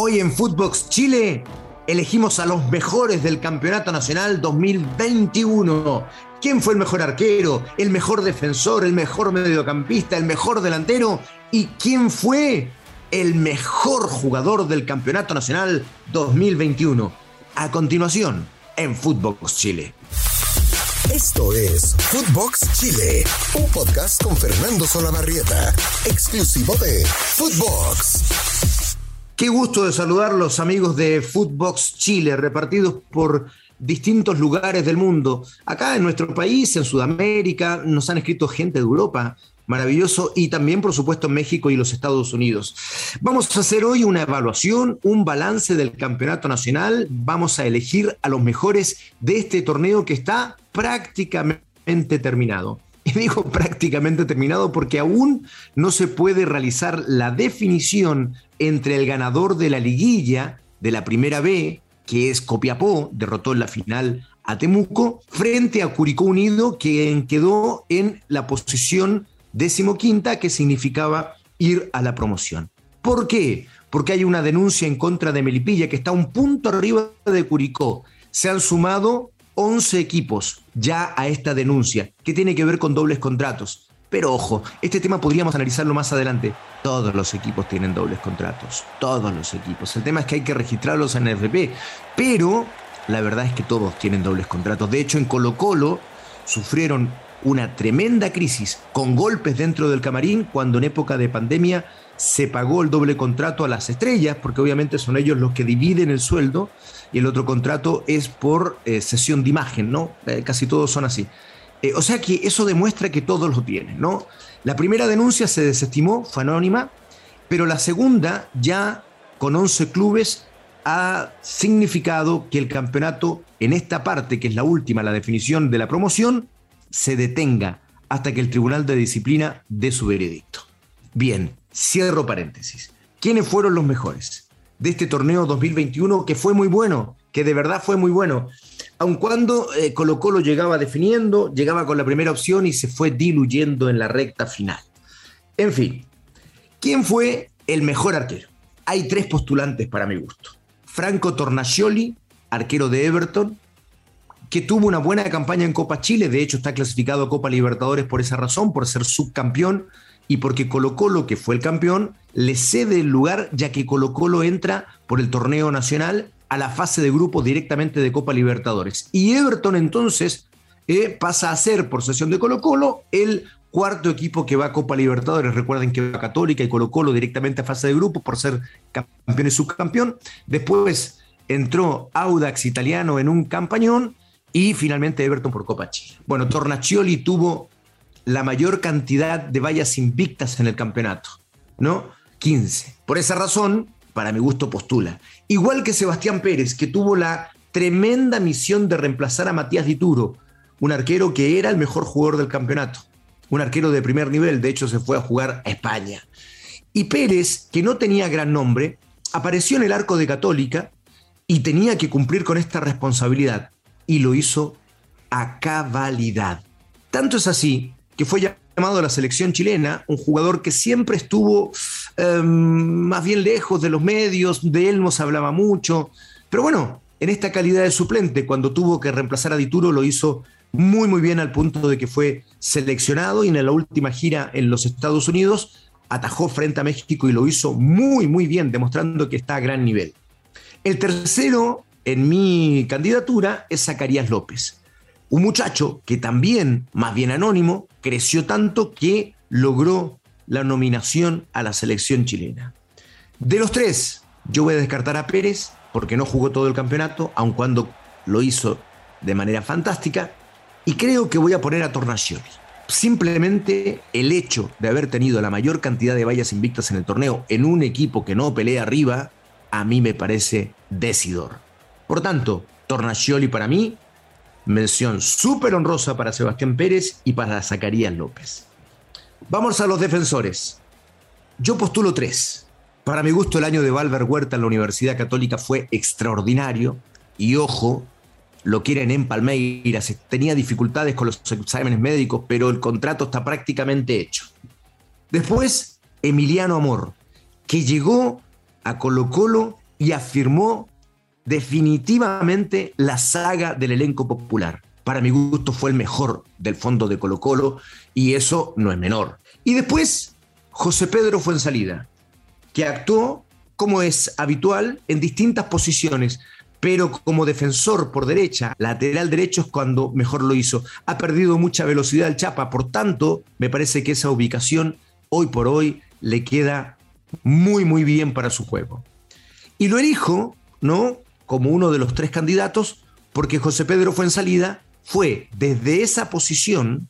Hoy en Footbox Chile elegimos a los mejores del Campeonato Nacional 2021. ¿Quién fue el mejor arquero, el mejor defensor, el mejor mediocampista, el mejor delantero? ¿Y quién fue el mejor jugador del Campeonato Nacional 2021? A continuación, en Footbox Chile. Esto es Footbox Chile, un podcast con Fernando Solabarrieta, exclusivo de Footbox. Qué gusto de saludar los amigos de Footbox Chile, repartidos por distintos lugares del mundo. Acá en nuestro país, en Sudamérica, nos han escrito gente de Europa, maravilloso, y también, por supuesto, México y los Estados Unidos. Vamos a hacer hoy una evaluación, un balance del campeonato nacional. Vamos a elegir a los mejores de este torneo que está prácticamente terminado. Y digo prácticamente terminado porque aún no se puede realizar la definición entre el ganador de la liguilla de la primera B, que es Copiapó, derrotó en la final a Temuco, frente a Curicó Unido, que quedó en la posición decimoquinta, que significaba ir a la promoción. ¿Por qué? Porque hay una denuncia en contra de Melipilla, que está un punto arriba de Curicó. Se han sumado 11 equipos ya a esta denuncia, que tiene que ver con dobles contratos. Pero ojo, este tema podríamos analizarlo más adelante. Todos los equipos tienen dobles contratos. Todos los equipos. El tema es que hay que registrarlos en FP. Pero la verdad es que todos tienen dobles contratos. De hecho, en Colo Colo sufrieron una tremenda crisis con golpes dentro del camarín cuando en época de pandemia se pagó el doble contrato a las estrellas, porque obviamente son ellos los que dividen el sueldo, y el otro contrato es por eh, sesión de imagen, ¿no? Eh, casi todos son así. Eh, o sea que eso demuestra que todos lo tienen, ¿no? La primera denuncia se desestimó, fue anónima, pero la segunda, ya con 11 clubes, ha significado que el campeonato, en esta parte, que es la última, la definición de la promoción, se detenga hasta que el Tribunal de Disciplina dé su veredicto. Bien, cierro paréntesis. ¿Quiénes fueron los mejores de este torneo 2021 que fue muy bueno? Que de verdad fue muy bueno aun cuando eh, Colo Colo llegaba definiendo, llegaba con la primera opción y se fue diluyendo en la recta final. En fin, ¿quién fue el mejor arquero? Hay tres postulantes para mi gusto. Franco Tornascioli, arquero de Everton, que tuvo una buena campaña en Copa Chile, de hecho está clasificado a Copa Libertadores por esa razón, por ser subcampeón y porque Colo Colo, que fue el campeón, le cede el lugar ya que Colo Colo entra por el torneo nacional a la fase de grupo directamente de Copa Libertadores. Y Everton entonces eh, pasa a ser, por sesión de Colo Colo, el cuarto equipo que va a Copa Libertadores. Recuerden que va Católica y Colo Colo directamente a fase de grupo por ser campeón y subcampeón. Después entró Audax Italiano en un campañón y finalmente Everton por Copa Chile. Bueno, Tornaccioli tuvo la mayor cantidad de vallas invictas en el campeonato, ¿no? 15. Por esa razón, para mi gusto, postula. Igual que Sebastián Pérez, que tuvo la tremenda misión de reemplazar a Matías Dituro, un arquero que era el mejor jugador del campeonato, un arquero de primer nivel, de hecho se fue a jugar a España. Y Pérez, que no tenía gran nombre, apareció en el arco de Católica y tenía que cumplir con esta responsabilidad, y lo hizo a cabalidad. Tanto es así que fue llamado a la selección chilena, un jugador que siempre estuvo em, más bien lejos de los medios, de él no se hablaba mucho, pero bueno, en esta calidad de suplente, cuando tuvo que reemplazar a Dituro, lo hizo muy muy bien al punto de que fue seleccionado y en la última gira en los Estados Unidos atajó frente a México y lo hizo muy muy bien, demostrando que está a gran nivel. El tercero en mi candidatura es Zacarías López. Un muchacho que también, más bien anónimo, creció tanto que logró la nominación a la selección chilena. De los tres, yo voy a descartar a Pérez porque no jugó todo el campeonato, aun cuando lo hizo de manera fantástica, y creo que voy a poner a Tornacioli. Simplemente el hecho de haber tenido la mayor cantidad de vallas invictas en el torneo en un equipo que no pelea arriba, a mí me parece decidor. Por tanto, Tornacioli para mí Mención súper honrosa para Sebastián Pérez y para Zacarías López. Vamos a los defensores. Yo postulo tres. Para mi gusto, el año de Valver Huerta en la Universidad Católica fue extraordinario. Y ojo, lo quieren en Palmeiras. Tenía dificultades con los exámenes médicos, pero el contrato está prácticamente hecho. Después, Emiliano Amor, que llegó a Colo Colo y afirmó definitivamente la saga del elenco popular. Para mi gusto fue el mejor del fondo de Colo Colo y eso no es menor. Y después, José Pedro fue en salida, que actuó como es habitual en distintas posiciones, pero como defensor por derecha, lateral derecho es cuando mejor lo hizo. Ha perdido mucha velocidad el Chapa, por tanto, me parece que esa ubicación hoy por hoy le queda muy, muy bien para su juego. Y lo elijo, ¿no? Como uno de los tres candidatos, porque José Pedro fue en salida, fue desde esa posición,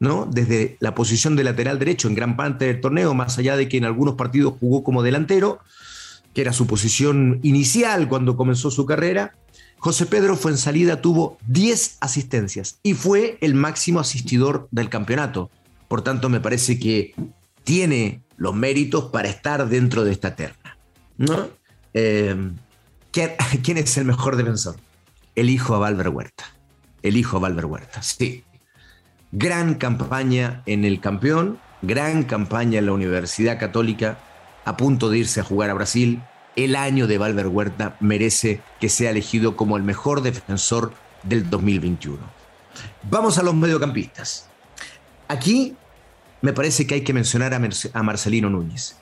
¿no? Desde la posición de lateral derecho en gran parte del torneo, más allá de que en algunos partidos jugó como delantero, que era su posición inicial cuando comenzó su carrera, José Pedro fue en salida, tuvo 10 asistencias y fue el máximo asistidor del campeonato. Por tanto, me parece que tiene los méritos para estar dentro de esta terna. ¿no? Eh, ¿Quién es el mejor defensor? El hijo a Valver Huerta. El hijo a Valver Huerta, sí. Gran campaña en el campeón, gran campaña en la Universidad Católica, a punto de irse a jugar a Brasil. El año de Valver Huerta merece que sea elegido como el mejor defensor del 2021. Vamos a los mediocampistas. Aquí me parece que hay que mencionar a, Marcelino Núñez,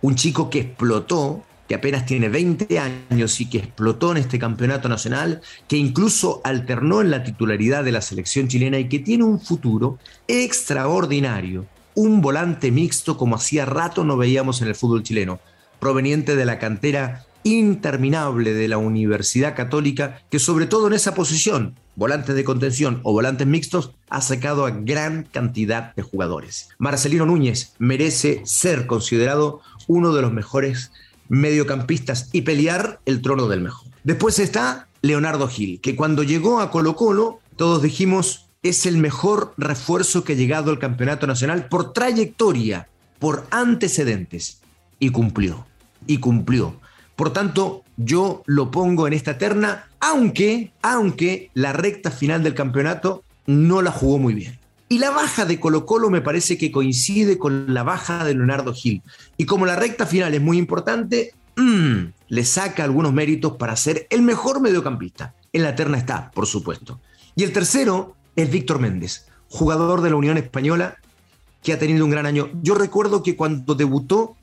un chico que explotó que apenas tiene 20 años y que explotó en este campeonato nacional, que incluso alternó en la titularidad de la selección chilena y que tiene un futuro extraordinario, un volante mixto como hacía rato no veíamos en el fútbol chileno, proveniente de la cantera interminable de la Universidad Católica, que sobre todo en esa posición, volantes de contención o volantes mixtos, ha sacado a gran cantidad de jugadores. Marcelino Núñez merece ser considerado uno de los mejores mediocampistas y pelear el trono del mejor. Después está Leonardo Gil, que cuando llegó a Colo Colo, todos dijimos, es el mejor refuerzo que ha llegado al campeonato nacional por trayectoria, por antecedentes. Y cumplió, y cumplió. Por tanto, yo lo pongo en esta terna, aunque, aunque la recta final del campeonato no la jugó muy bien. Y la baja de Colo Colo me parece que coincide con la baja de Leonardo Gil. Y como la recta final es muy importante, mm, le saca algunos méritos para ser el mejor mediocampista. En la terna está, por supuesto. Y el tercero es Víctor Méndez, jugador de la Unión Española, que ha tenido un gran año. Yo recuerdo que cuando debutó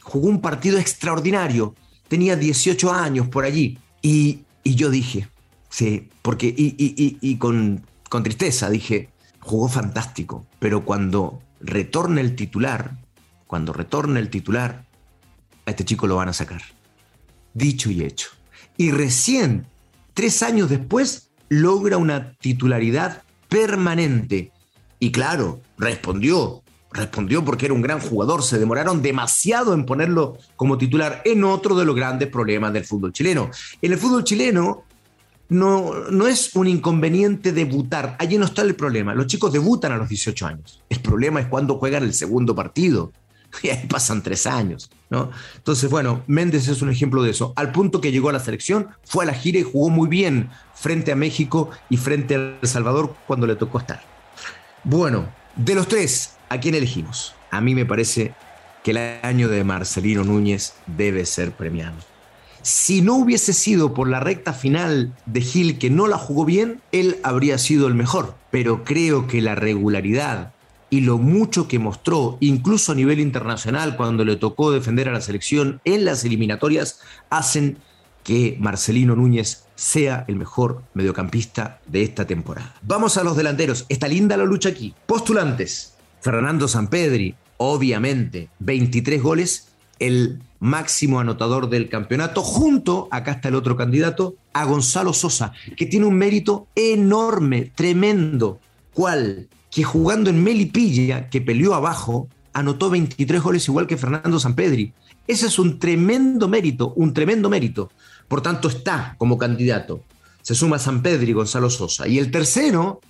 jugó un partido extraordinario. Tenía 18 años por allí. Y, yo dije, sí, porque, y, con, con tristeza dije, jugó fantástico, pero cuando retorne el titular, cuando retorne el titular, a este chico lo van a sacar. Dicho y hecho. Y recién, tres años después, logra una titularidad permanente. Y claro, respondió, respondió porque era un gran jugador, se demoraron demasiado en ponerlo como titular en otro de los grandes problemas del fútbol chileno. En el fútbol chileno, no, no es un inconveniente debutar. Allí no está el problema. Los chicos debutan a los 18 años. El problema es cuando juegan el segundo partido. Y ahí pasan tres años, ¿no? Entonces, bueno, Méndez es un ejemplo de eso. Al punto que llegó a la selección, fue a la gira y jugó muy bien frente a México y frente a El Salvador cuando le tocó estar. Bueno, de los tres, ¿a quién elegimos? A mí me parece que el año de Marcelino Núñez debe ser premiado. Si no hubiese sido por la recta final de Gil que no la jugó bien, él habría sido el mejor. Pero creo que la regularidad y lo mucho que mostró, incluso a nivel internacional, cuando le tocó defender a la selección en las eliminatorias, hacen que Marcelino Núñez sea el mejor mediocampista de esta temporada. Vamos a los delanteros. Está linda la lucha aquí. Postulantes. Fernando Sampedri, obviamente, 23 goles, el máximo anotador del campeonato, junto, acá está el otro candidato, a Gonzalo Sosa, que tiene un mérito enorme, tremendo. ¿Cuál? Que jugando en Melipilla, que peleó abajo, anotó 23 goles igual que Fernando Sampedri. Ese es un tremendo mérito, un tremendo mérito. Por tanto, está como candidato. Se suma Sampedri y Gonzalo Sosa. Y el tercero,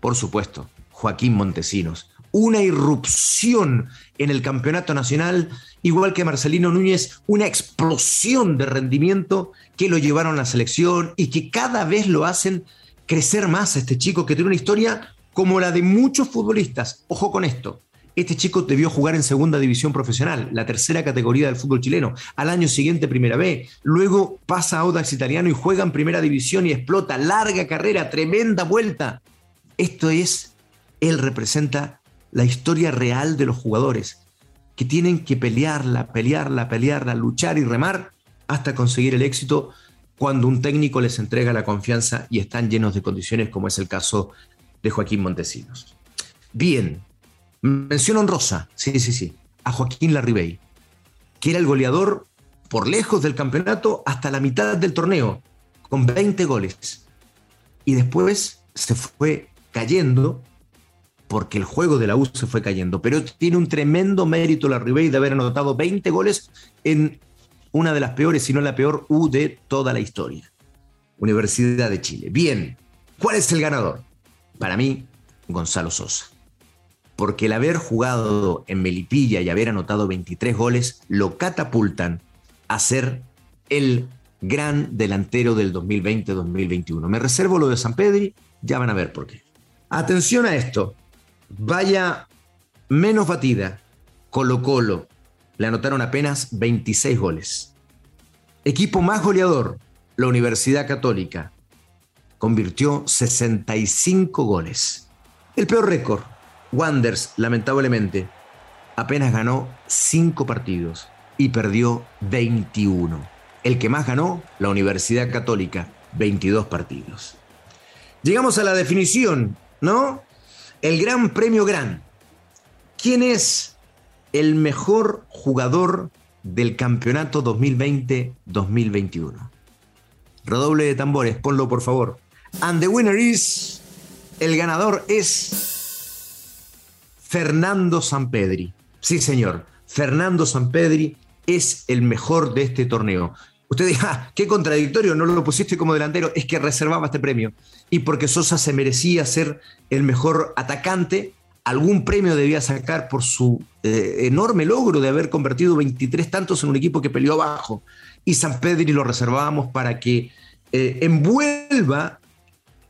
por supuesto, Joaquín Montesinos. Una irrupción en el campeonato nacional igual que Marcelino Núñez, una explosión de rendimiento que lo llevaron a la selección y que cada vez lo hacen crecer más a este chico que tiene una historia como la de muchos futbolistas. Ojo con esto, Este chico debió jugar en segunda división profesional, la tercera categoría del fútbol chileno. Al año siguiente, primera B. Luego pasa a Audax Italiano y juega en primera división y explota. Larga carrera, tremenda vuelta. Esto es, él representa la historia real de los jugadores que tienen que pelearla, pelearla, pelearla, luchar y remar hasta conseguir el éxito cuando un técnico les entrega la confianza y están llenos de condiciones, como es el caso de Joaquín Montesinos. Bien, mención honrosa, sí, sí, sí, a Joaquín Larribey, que era el goleador por lejos del campeonato hasta la mitad del torneo, con 20 goles. Y después se fue cayendo porque el juego de la U se fue cayendo. Pero tiene un tremendo mérito Larribey de haber anotado 20 goles en una de las peores, si no la peor U de toda la historia. Universidad de Chile. Bien, ¿cuál es el ganador? Para mí, Gonzalo Sosa. Porque el haber jugado en Melipilla y haber anotado 23 goles lo catapultan a ser el gran delantero del 2020-2021. Me reservo lo de San Pedri, ya van a ver por qué. Atención a esto. Vaya menos batida, Colo Colo, le anotaron apenas 26 goles. Equipo más goleador, la Universidad Católica, convirtió 65 goles. El peor récord, Wanders, lamentablemente, apenas ganó 5 partidos y perdió 21. El que más ganó, la Universidad Católica, 22 partidos. Llegamos a la definición, ¿no? El Gran Premio Gran. ¿Quién es el mejor jugador del campeonato 2020-2021. Redoble de tambores, ponlo por favor. And the winner is, el ganador es Fernando Sampedri. Sí, señor, Fernando Sampedri es el mejor de este torneo. Usted dirá, ah, qué contradictorio, no lo pusiste como delantero, es que reservaba este premio. Y porque Sosa se merecía ser el mejor atacante, algún premio debía sacar por su eh, enorme logro de haber convertido 23 tantos en un equipo que peleó abajo. Y San Pedri lo reservábamos para que eh, envuelva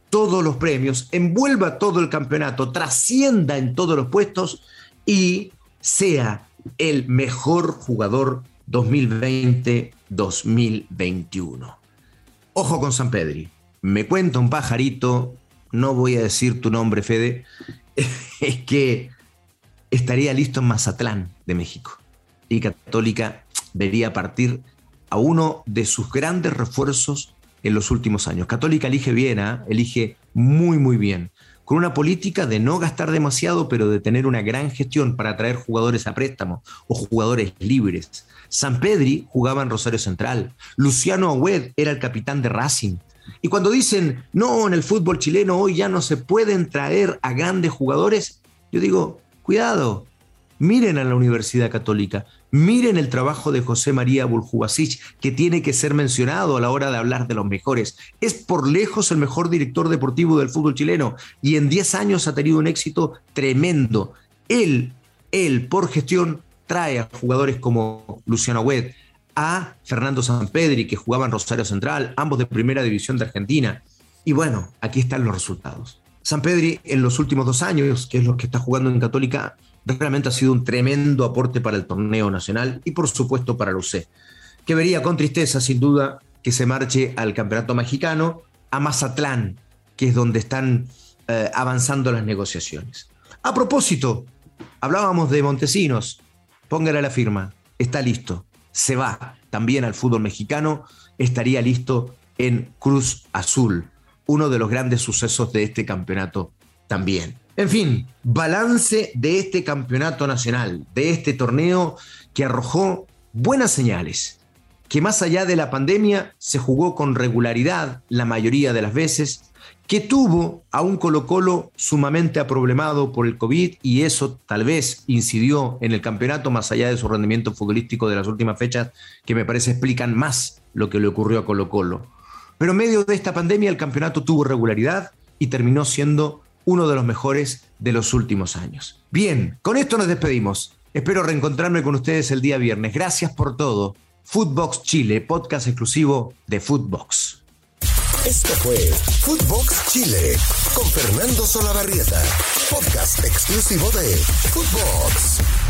todos los premios, envuelva todo el campeonato, trascienda en todos los puestos y sea el mejor jugador 2020-2021. Ojo con San Pedri. Me cuenta un pajarito, no voy a decir tu nombre, Fede, es que estaría listo en Mazatlán de México. Y Católica vería partir a uno de sus grandes refuerzos en los últimos años. Católica elige bien, ¿ah? elige muy, muy bien, con una política de no gastar demasiado, pero de tener una gran gestión para atraer jugadores a préstamo o jugadores libres. San Pedri jugaba en Rosario Central, Luciano Agüed era el capitán de Racing, y cuando dicen, no, en el fútbol chileno hoy ya no se pueden traer a grandes jugadores, yo digo, cuidado, miren a la Universidad Católica, miren el trabajo de José María Buljubasic, que tiene que ser mencionado a la hora de hablar de los mejores. Es por lejos el mejor director deportivo del fútbol chileno y en 10 años ha tenido un éxito tremendo. Él, él, por gestión, trae a jugadores como Luciano Huet, a Fernando Sampedri, que jugaba en Rosario Central, ambos de primera división de Argentina. Y bueno, aquí están los resultados. Sampedri en los últimos dos años, que es lo que está jugando en Católica, realmente ha sido un tremendo aporte para el torneo nacional y por supuesto para el que vería con tristeza sin duda que se marche al campeonato mexicano, a Mazatlán, que es donde están eh, avanzando las negociaciones. A propósito, hablábamos de Montesinos, póngale la firma, está listo. Se va también al fútbol mexicano, estaría listo en Cruz Azul, uno de los grandes sucesos de este campeonato también. En fin, balance de este campeonato nacional, de este torneo que arrojó buenas señales, que más allá de la pandemia se jugó con regularidad la mayoría de las veces, que tuvo a un Colo Colo sumamente aproblemado por el COVID y eso tal vez incidió en el campeonato más allá de su rendimiento futbolístico de las últimas fechas, que me parece explican más lo que le ocurrió a Colo Colo. Pero en medio de esta pandemia el campeonato tuvo regularidad y terminó siendo uno de los mejores de los últimos años. Bien, con esto nos despedimos. Espero reencontrarme con ustedes el día viernes. Gracias por todo. Footbox Chile, podcast exclusivo de Footbox. Esto fue Footbox Chile con Fernando Solabarrieta, podcast exclusivo de Footbox.